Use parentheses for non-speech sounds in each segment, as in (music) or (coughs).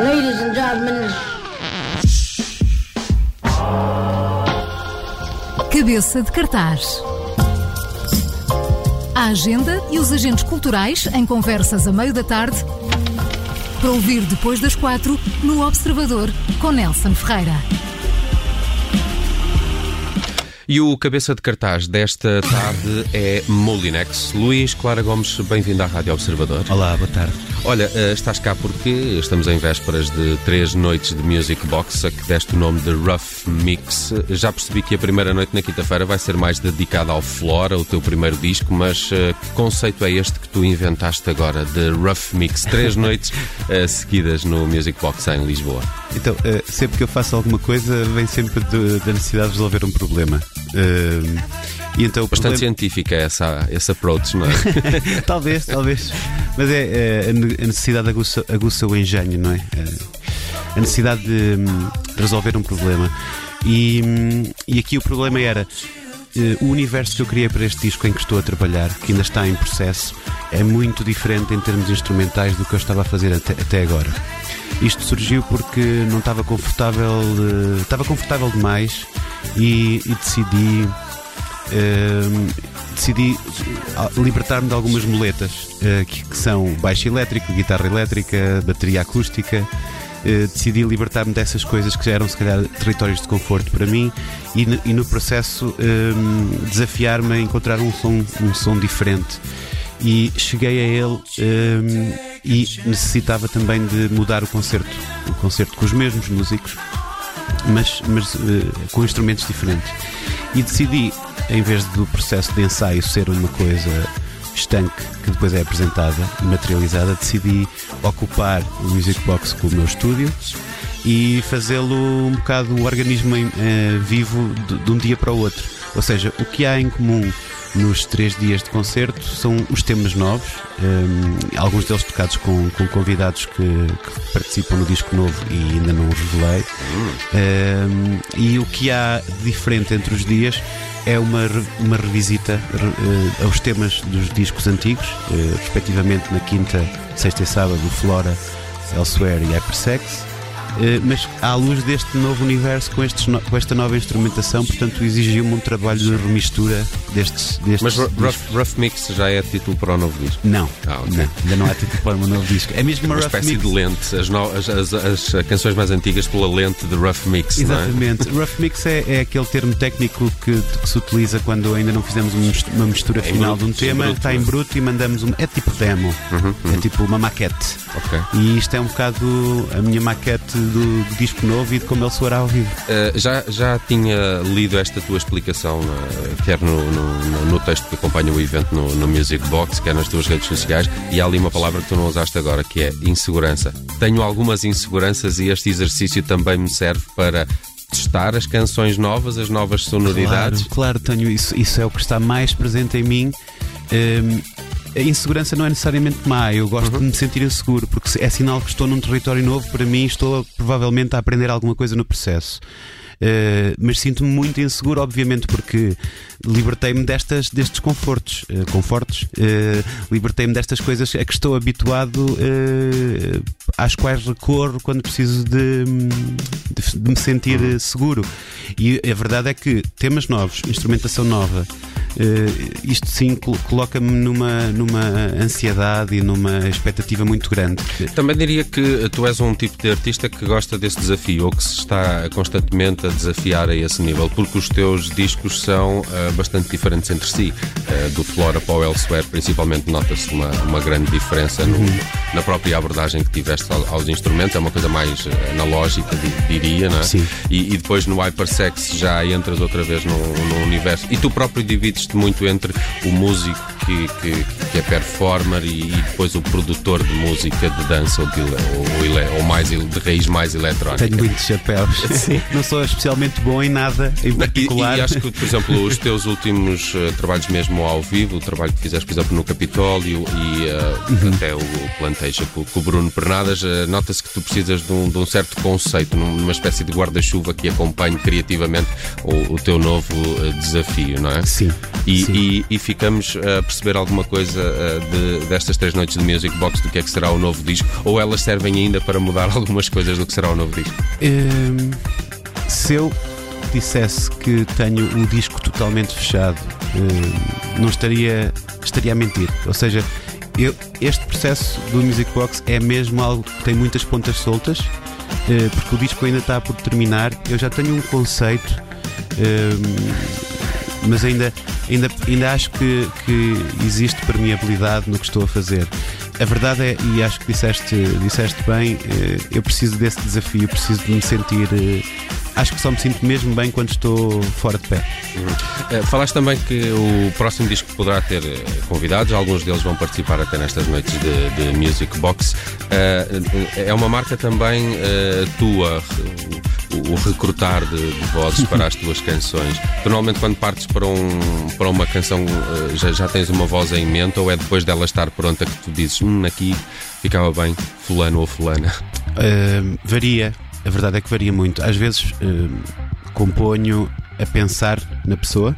Ladies and gentlemen. Cabeça de cartaz. A agenda e os agentes culturais em conversas a meio da tarde. Para ouvir depois das quatro no Observador com Nelson Ferreira. E o cabeça de cartaz desta tarde é Molinex. Luís Clara Gomes, bem-vindo à Rádio Observador. Olá, boa tarde. Olha, eh, estás cá porque estamos em vésperas de três noites de Music Box, a que deste o nome de Rough Mix. Já percebi que a primeira noite na quinta-feira vai ser mais dedicada ao Flora, o teu primeiro disco, mas uh, que conceito é este que tu inventaste agora de Rough Mix? Três (laughs) noites uh, seguidas no Music Box em Lisboa. Então, sempre que eu faço alguma coisa, vem sempre da necessidade de resolver um problema. E então, Bastante problema... científica essa, esse approach, não é? (laughs) talvez, talvez. Mas é, é, a necessidade aguça, aguça o engenho, não é? é a necessidade de, de resolver um problema. E, e aqui o problema era eh, o universo que eu criei para este disco em que estou a trabalhar, que ainda está em processo, é muito diferente em termos instrumentais do que eu estava a fazer até, até agora. Isto surgiu porque não estava confortável, eh, estava confortável demais e, e decidi decidi ah, libertar-me de algumas muletas uh, que, que, são baixo elétrico, guitarra elétrica, bateria acústica. Uh, decidi libertar-me dessas coisas que já eram, se calhar, territórios de conforto para mim e, e no processo desafiar-me a encontrar um som, um som diferente. E cheguei a ele e necessitava também de mudar o concerto, o concerto com os mesmos músicos, mas, mas uh, com instrumentos diferentes. E decidi em vez do processo de ensaio ser uma coisa estanque que depois é apresentada e materializada, decidi ocupar o Music Box com o meu estúdio e fazê-lo um bocado o organismo eh, vivo de, de um dia para o outro. Ou seja, o que há em comum nos três dias de concerto são os temas novos, um, alguns deles tocados com, com convidados que, que, participam no disco novo e ainda não os revelei. Um, e o que há diferente entre os dias é uma, uma revisita uh, aos temas dos discos antigos, uh, respectivamente na quinta, sexta e sábado, Flora, Elsewhere e Hypersex. Eh, mas à luz deste novo universo, com, estes com esta nova instrumentação, portanto, exigiu-me um trabalho de remistura destes. destes mas rough, rough, Mix já é título para o novo disco? Não, ah, okay. não ainda não é título para o novo disco. É mesmo uma, uma espécie mix. de lente, as, no, as, as, as, canções mais antigas pela lente de Rough Mix. Exatamente. É? (laughs) rough Mix é, é, aquele termo técnico que, que, se utiliza quando ainda não fizemos uma mistura é final bruto, de um tema, bruto, está em bruto e mandamos um. É tipo demo, uhum, uhum. é tipo uma maquete. Okay. E isto é um bocado a minha maquete do, do disco novo e de como ele soará ao vivo. Uh, já, já tinha lido esta tua explicação, uh, quer no, no, no, texto que acompanha o evento no, no, Music Box, quer nas tuas redes sociais, e há ali uma palavra que tu não usaste agora, que é insegurança. Tenho algumas inseguranças e este exercício também me serve para testar as canções novas, as novas sonoridades. Claro, claro tenho isso. Isso é o que está mais presente em mim. Um, ehm, a insegurança não é necessariamente má, eu gosto uhum. de me sentir inseguro, porque é sinal que estou num território novo, para mim estou provavelmente a aprender alguma coisa no processo. Uh, mas sinto-me muito inseguro, obviamente, porque libertei-me destas, destes confortos, uh, confortos, uh, libertei-me destas coisas a que estou habituado, às quais recorro quando preciso de, de, de me sentir uhum. seguro. E a verdade é que temas novos, instrumentação nova, isto sim coloca-me numa, numa ansiedade e numa expectativa muito grande. Também diria que tu és um tipo de artista que gosta desse desafio ou que se está constantemente a desafiar a esse nível, porque os teus discos são uh, bastante diferentes entre si. Uh, do Flora para o Elsewhere, principalmente, nota-se uma, uma grande diferença no, uhum. na própria abordagem que tiveste aos instrumentos, é uma coisa mais analógica, diria, não é? Sim. E, e depois no Hypersex já entras outra vez no, no universo. E tu próprio divides existe muito entre o músico que, que, que é performer e, e, depois o produtor de música de dança ou, de, ou, ou mais de raiz mais eletrónica. Tenho muitos chapéus. (laughs) Sim. Não sou especialmente bom em nada em particular. E, e acho que, por exemplo, os (laughs) teus últimos uh, trabalhos mesmo ao vivo, o trabalho que fizeste, por exemplo, no Capitólio e uh, uhum. até o, o Planteja com, com, o Bruno Pernadas, uh, nota-se que tu precisas de um, de um certo conceito, numa espécie de guarda-chuva que acompanhe criativamente o, o teu novo desafio, não é? Sim. E, e, e, ficamos a perceber alguma coisa de, destas três noites de Music Box do que é que será o novo disco? Ou elas servem ainda para mudar (laughs) algumas coisas do que será o novo disco? Um, se eu dissesse que tenho o disco totalmente fechado, um, não estaria, estaria a mentir. Ou seja, eu, este processo do Music Box é mesmo algo que tem muitas pontas soltas, uh, porque o disco ainda está por terminar. Eu já tenho um conceito. Um, mas ainda, ainda, ainda acho que, que existe permeabilidade no que estou a fazer. A verdade é, e acho que disseste, disseste bem, eh, eu preciso desse desafio, preciso de me sentir. Eh, acho que só me sinto mesmo bem quando estou fora de pé. Uhum. Falaste também que o próximo disco poderá ter convidados, alguns deles vão participar até nestas noites de, de Music Box. É uma marca também tua, o, recrutar de, de, vozes para as tuas canções. normalmente, quando partes para, um, para uma canção, eh, já, já tens uma voz em mente ou é depois dela estar pronta que tu dizes, hum, aqui ficava bem, fulano ou fulana? Uh, varia. A verdade é que varia muito. Às vezes uh, componho a pensar na pessoa,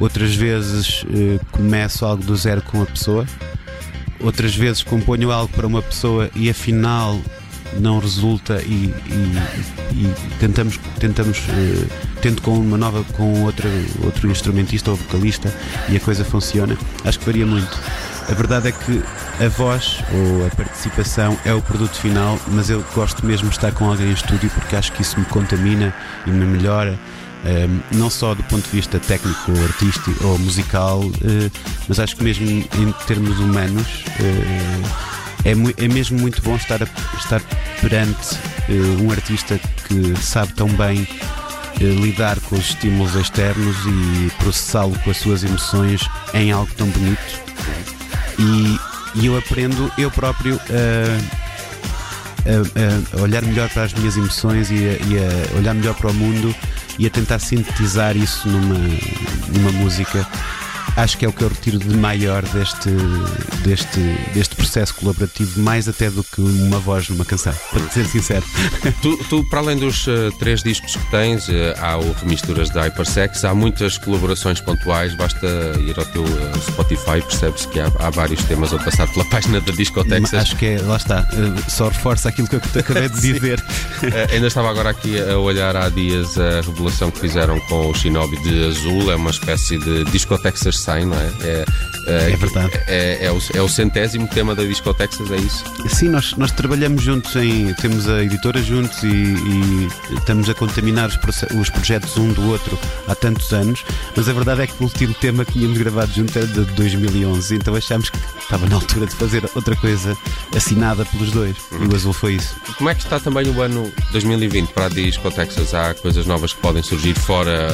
outras vezes uh, começo algo do zero com a pessoa, outras vezes componho algo para uma pessoa e afinal não resulta e, e, e tentamos, tentamos uh, tento com uma nova, com outra, outro instrumentista ou vocalista e a coisa funciona. Acho que varia muito. A verdade é que a voz ou a participação é o produto final, mas eu gosto mesmo de estar com alguém em estúdio porque acho que isso me contamina e me melhora. Um, ehm, não só do ponto de vista técnico, artístico ou musical, uh, mas acho que mesmo em termos humanos uh, é, é mesmo muito bom estar, a, estar perante uh, um artista que sabe tão bem uh, lidar com os estímulos externos e processá-lo com as suas emoções em algo tão bonito. E, e eu aprendo eu próprio a. A, a, olhar melhor para as minhas emoções e a, e a, olhar melhor para o mundo e a tentar sintetizar isso numa, numa música acho que é o que eu retiro de maior deste, deste, deste processo colaborativo, mais até do que uma voz numa canção, (laughs) para ser sincero. Tu, tu para além dos uh, três discos que tens, uh, há o Remisturas da Hypersex, há muitas colaborações pontuais, basta ir ao teu uh, Spotify, percebes que há, há, vários temas a passar pela (laughs) página da Discotexas. Acho que é, lá está, só reforça aquilo que eu acabei de (laughs) dizer. ainda estava agora aqui a olhar há dias a revelação que fizeram com o Shinobi de Azul, é uma espécie de Discotexas sai, não é? É, é, é verdade. É, é, o, é o centésimo tema da Discotexas, é isso? Sim, nós, nós trabalhamos juntos em. Temos a editora juntos e, e estamos a contaminar os, os, projetos um do outro há tantos anos, mas a verdade é que o último tema que tínhamos gravado juntos era de 2011, então achámos que estava na altura de fazer outra coisa assinada pelos dois. Uhum. E o Azul foi isso. Como é que está também o ano 2020 para a Discotexas? Há coisas novas que podem surgir fora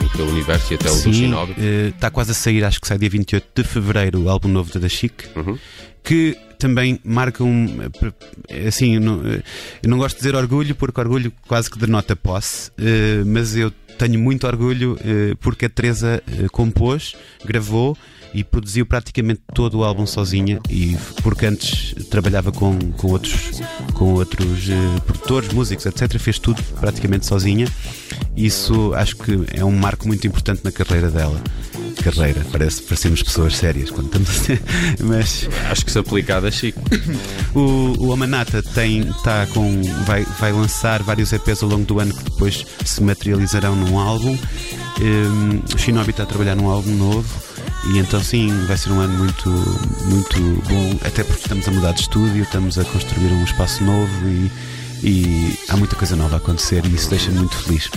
o, o teu universo e até o Sim, do Shinobi? Uh, está quase a sair, acho que sai dia 28 de fevereiro, o álbum novo da Da Chic. Uhum. Que também marca um. Assim, não, eu não gosto de dizer orgulho, porque orgulho quase que denota posse, uh, mas eu tenho muito orgulho porque a Teresa compôs, gravou e produziu praticamente todo o álbum sozinha e porque antes trabalhava com, com outros, com outros uh, produtores, músicos, etc. Fez tudo praticamente sozinha. Isso acho que é um marco muito importante na carreira dela. Carreira, parece parecemos pessoas sérias quando estamos assim, (laughs) mas acho que se aplicada a Chico. (coughs) O, o Amanata tem, tá com, vai, vai lançar vários EPs ao longo do ano que depois se materializarão num álbum. Um, o Shinobi está a trabalhar num álbum novo. E então sim, vai ser um ano muito, muito bom, até porque estamos a mudar de estúdio, estamos a construir um espaço novo e, e há muita coisa nova a acontecer e isso deixa-me muito feliz.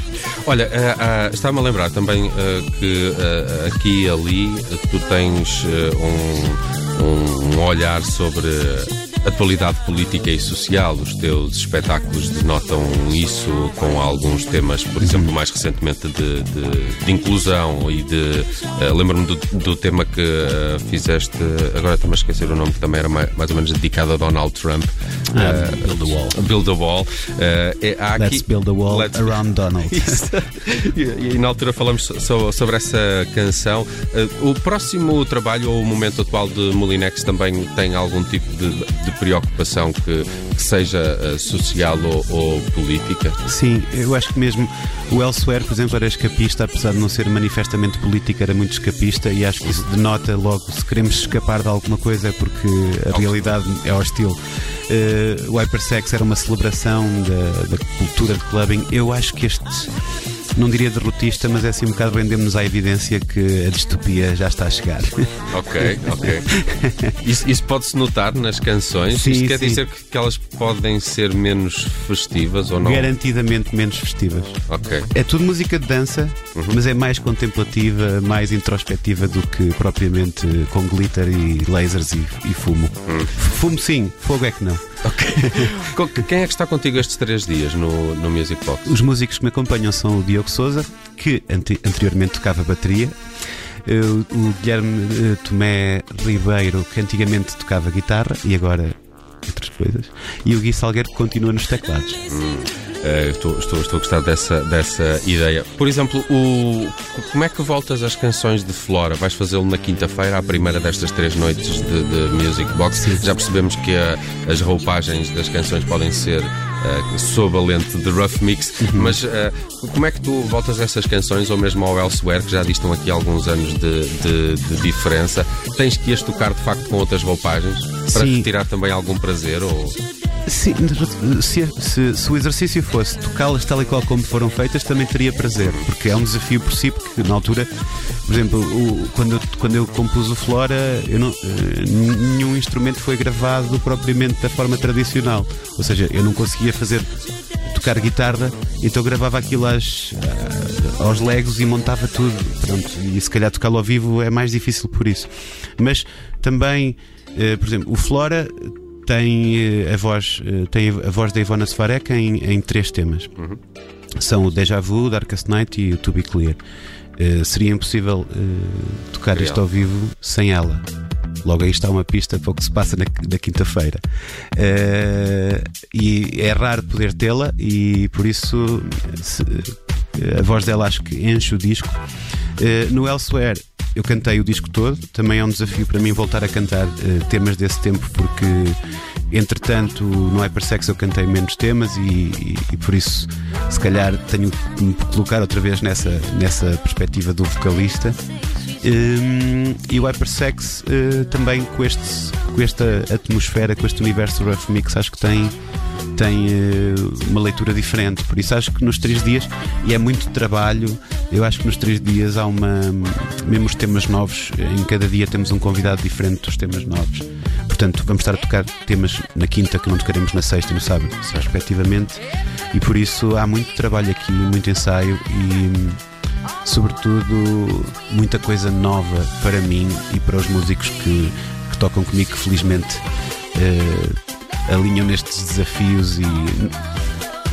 Olha, uh, uh, estava-me a lembrar também uh, que aqui e ali tu tens um, um olhar sobre atualidade política e social. Os teus espetáculos denotam isso com alguns temas, por exemplo, mais recentemente de, de, de inclusão e de. Uh, Lembro-me do, do, tema que uh, fizeste, agora estou-me a esquecer o nome, que também era mais, mais ou menos dedicado a Donald Trump. Ah, uh, build a Wall. Build a Wall. É, aqui, Let's build a wall around Donald. (laughs) e, e, na altura falamos so, sobre essa canção. o próximo trabalho ou o momento atual de Molinex também tem algum tipo de, de preocupação que, que seja uh, social ou, ou, política? Sim, eu acho que mesmo o Elsewhere, por exemplo, era escapista, apesar de não ser manifestamente político, era muito escapista e acho que isso denota logo se queremos escapar de alguma coisa é porque a realidade é hostil. Uh, o Hypersex era uma celebração da, da cultura de clubbing. Eu acho que este não diria derrotista, mas é assim um bocado vendemos à evidência que a distopia já está a chegar. (laughs) Ok, ok. Isso, isso pode-se notar nas canções? Sim, Isto quer sim. dizer que elas podem ser menos festivas ou não? Garantidamente menos festivas. Ok. É tudo música de dança, Uhum. mas é mais contemplativa, mais introspectiva do que propriamente com glitter e lasers e, e fumo. Hum. Fumo sim, fogo é que não. (laughs) Co- Quem é que está contigo estes três dias no, no Music Box? Os músicos que me acompanham são o Diogo Souza, que ante- anteriormente tocava bateria, eh, o Guilherme eh, Tomé Ribeiro, que antigamente tocava guitarra e agora outras coisas, e o Gui Salgueiro, que continua nos teclados. Eh, estou, estou, estou a gostar dessa, dessa ideia. Por exemplo, o, como é que voltas às canções de Flora? Vais fazê-lo na quinta-feira, à primeira destas três noites de, de Music Box. Já percebemos que a- as roupagens das canções podem ser eh, sob a lente de Rough Mix, mas eh, como é que tu voltas a essas canções, ou mesmo ao Elsewhere, que já distam aqui alguns anos de, de- de diferença? Tens que as tocar de facto com outras roupagens para Sim. retirar também algum prazer? Ou... Sim, se, se- se o exercício fosse tocá-las tal e qual como foram feitas, também teria prazer, porque é um desafio por si, porque na altura, por exemplo, o- quando, eu, quando eu compus o Flora, não, eh, nenhum instrumento foi gravado propriamente da forma tradicional. Ou seja, eu não conseguia fazer tocar guitarra, então gravava aquilo às, ah, aos legos e montava tudo. Pronto, e se calhar tocá-lo ao vivo é mais difícil por isso. Mas também, eh, por exemplo, o Flora tem eh, a voz eh, tem a voz da Ivona Svarek em, em três temas. São o Deja Vu, Darkest Night e o To Be Clear. Eh, seria impossível eh, tocar Real. isto ao vivo sem ela. Logo aí está uma pista para o que se passa na, na quinta-feira. Eh, e é raro poder tê-la e por isso se- a voz dela acho que enche o disco. No Elsewhere eu cantei o disco todo, também é um desafio para mim voltar a cantar eh, temas desse tempo, porque entretanto no Hypersex eu cantei menos temas e, e- e por isso se calhar tenho que me colocar outra vez nessa, nessa perspectiva do vocalista. Hum, e o Hypersex eh, também com, este, com esta atmosfera, com este universo rough mix, acho que tem, tem eh, uma leitura diferente. Por isso acho que nos três dias, e é muito trabalho, eu acho que nos três dias há uma. Mesmo os temas novos, em cada dia temos um convidado diferente dos temas novos. Portanto, vamos estar a tocar temas na quinta que não tocaremos na sexta e no sábado, respectivamente. E por isso há muito trabalho aqui, muito ensaio e sobretudo muita coisa nova para mim e para os músicos que, que tocam comigo, que felizmente eh, alinham nestes desafios e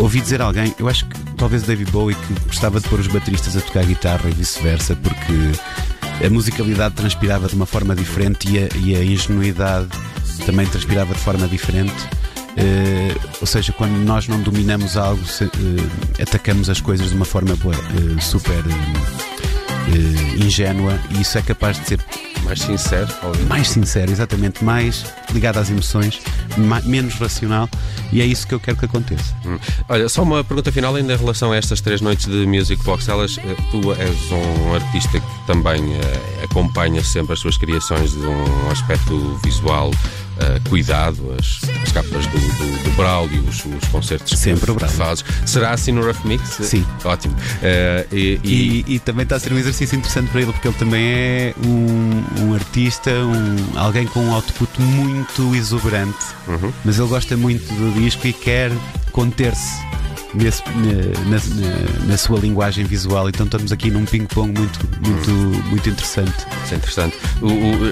ouvi dizer alguém, eu acho que talvez David Bowie que gostava de pôr os bateristas a tocar guitarra e vice-versa, porque a musicalidade transpirava de uma forma diferente e a, e a ingenuidade também transpirava de forma diferente. Eh, ou seja, quando nós não dominamos algo, se- eh, atacamos as coisas de uma forma boa, eh, super ingênua e isso é capaz de ser Mais sincero, talvez. mais sincero, exatamente, mais ligado às emoções, menos racional e é isso que eu quero que aconteça. Hum. Olha, só uma pergunta final ainda em relação a estas três noites de Music Box. Elas, eh, tu és um artista que também eh, acompanha sempre as suas criações de um aspecto visual eh, cuidado, as, as capas do, do, do Braulio, os, os concertos Sempre que o fazes. Será assim no Rough Mix? Sim. Ótimo. Eh, e, e- E, e também está a ser um exercício interessante para ele, porque ele também é um, um artista, um, alguém com um output muito exuberante, Uhum. mas ele gosta muito do disco e quer conter-se nesse- na, na- na sua linguagem visual. Então estamos aqui num ping-pong muito, muito, muito interessante. Isso é interessante.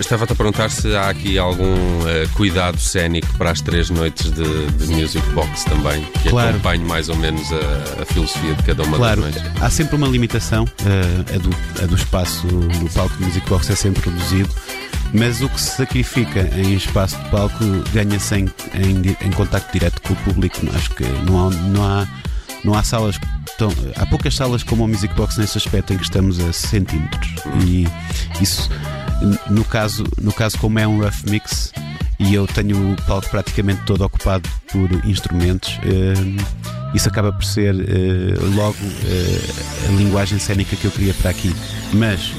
Estava-te a perguntar se há aqui algum eh, cuidado cénico para as três noites de, de Music Box também, que Claro. acompanhe mais ou menos a, a filosofia de cada uma Claro, das noites. há sempre uma limitação, eh, a, do, a do espaço no palco de Music Box é sempre reduzido, mas o que se sacrifica em espaço de palco ganha-se em, em, em contacto direto com o público. Acho que não há, não há, não há salas. estão- há poucas salas como o Music Box nesse aspecto em que estamos a centímetros. E isso, no caso, no caso como é um rough mix, e eu tenho o palco praticamente todo ocupado por instrumentos. isso acaba por ser logo a linguagem cénica que eu queria para aqui. Mas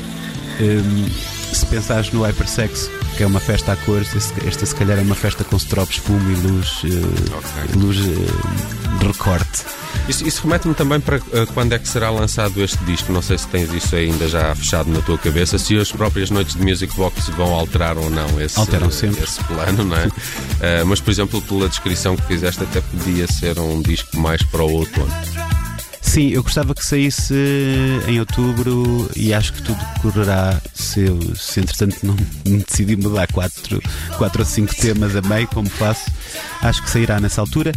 se pensares no Hypersex, que é uma festa a cores, esta se calhar é uma festa com strobes, espuma e luz, okay. luz de recorte. Isso, isso remete-me também para uh, quando é que será lançado este disco. Não sei se tens isso ainda já fechado na tua cabeça, se as próprias noites de Music Box vão alterar ou não esse, Alteram sempre. esse plano, não é? (laughs) mas, por exemplo, pela descrição que fizeste, até podia ser um disco mais para o outono. Sim, eu gostava que saísse em outubro e acho que tudo correrá se, eu, se entretanto não me decidir mudar quatro, quatro ou cinco temas a meio, como faço, acho que sairá nessa altura.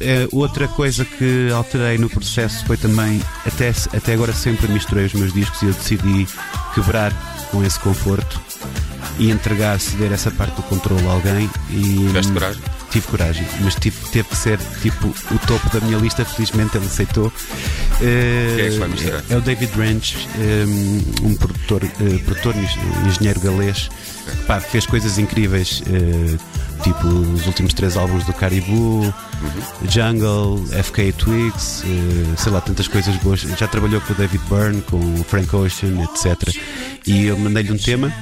Uh, outra coisa que alterei no processo foi também, até, até agora sempre misturei os meus discos e eu decidi quebrar com esse conforto e entregar, ceder essa parte do controle a alguém. E, Tiveste coragem? Tive coragem, mas tive, teve que ser tipo o topo da minha lista, felizmente ele aceitou. Uh, Quem é que vai misturar? É o David Ranch, um, um produtor, uh, produtor engenheiro galês, pá, fez coisas incríveis. Uh, tipo os últimos três álbuns do Caribou, uhum. Jungle, FK Twigs, sei lá, tantas coisas boas. Já trabalhou com o David Byrne, com o Frank Ocean, etc. E eu mandei-lhe um tema.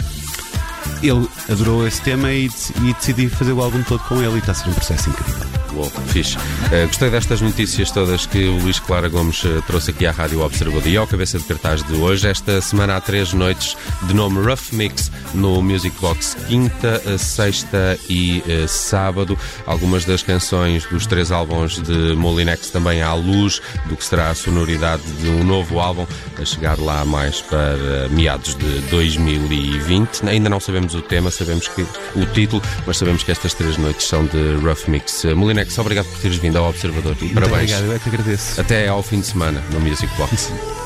Ele adorou esse tema e, e decidi fazer o álbum todo com ele e está a ser um processo incrível. Uou, fixe. Uh, gostei destas notícias todas que o Luís Clara Gomes uh, trouxe aqui à Rádio Observador e ao cabeça de cartaz de hoje. Esta semana há três noites de nome Rough Mix no Music Box, quinta, uh, sexta e sábado. Algumas das canções dos três álbuns de Molinex também à luz do que será a sonoridade de um novo álbum a chegar lá mais para meados de 2020. Ainda não sabemos o tema, sabemos que o título, mas sabemos que estas três noites são de Rough Mix. Molinex Alex, obrigado por teres vindo ao Observador. Muito Parabéns. Obrigado, eu é que agradeço. Até ao fim de semana no Music Box. (laughs)